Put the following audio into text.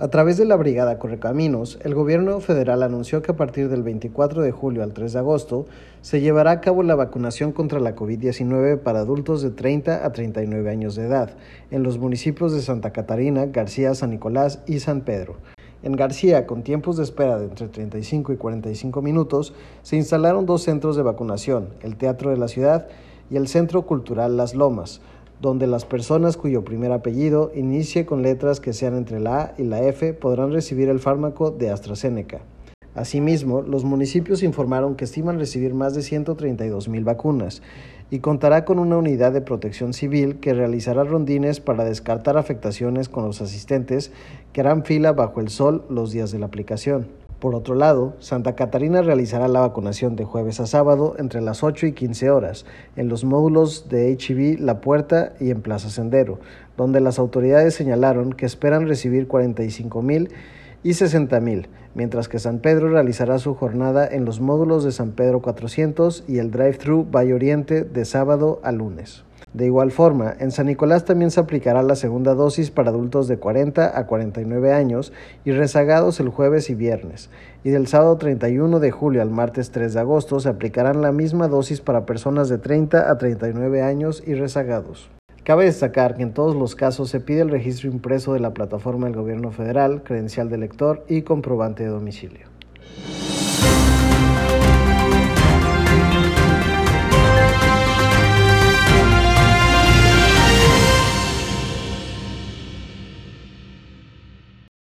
A través de la Brigada Correcaminos, el gobierno federal anunció que a partir del 24 de julio al 3 de agosto se llevará a cabo la vacunación contra la COVID-19 para adultos de 30 a 39 años de edad en los municipios de Santa Catarina, García, San Nicolás y San Pedro. En García, con tiempos de espera de entre 35 y 45 minutos, se instalaron dos centros de vacunación, el Teatro de la Ciudad y el Centro Cultural Las Lomas, donde las personas cuyo primer apellido inicie con letras que sean entre la A y la F podrán recibir el fármaco de AstraZeneca. Asimismo, los municipios informaron que estiman recibir más de 132 mil vacunas y contará con una unidad de protección civil que realizará rondines para descartar afectaciones con los asistentes que harán fila bajo el sol los días de la aplicación. Por otro lado, Santa Catarina realizará la vacunación de jueves a sábado entre las 8 y 15 horas en los módulos de HIV La Puerta y en Plaza Sendero, donde las autoridades señalaron que esperan recibir 45 mil y 60 mil, mientras que San Pedro realizará su jornada en los módulos de San Pedro 400 y el drive-thru Valle Oriente de sábado a lunes. De igual forma, en San Nicolás también se aplicará la segunda dosis para adultos de 40 a 49 años y rezagados el jueves y viernes, y del sábado 31 de julio al martes 3 de agosto se aplicarán la misma dosis para personas de 30 a 39 años y rezagados. Cabe destacar que en todos los casos se pide el registro impreso de la plataforma del gobierno federal, credencial de lector y comprobante de domicilio.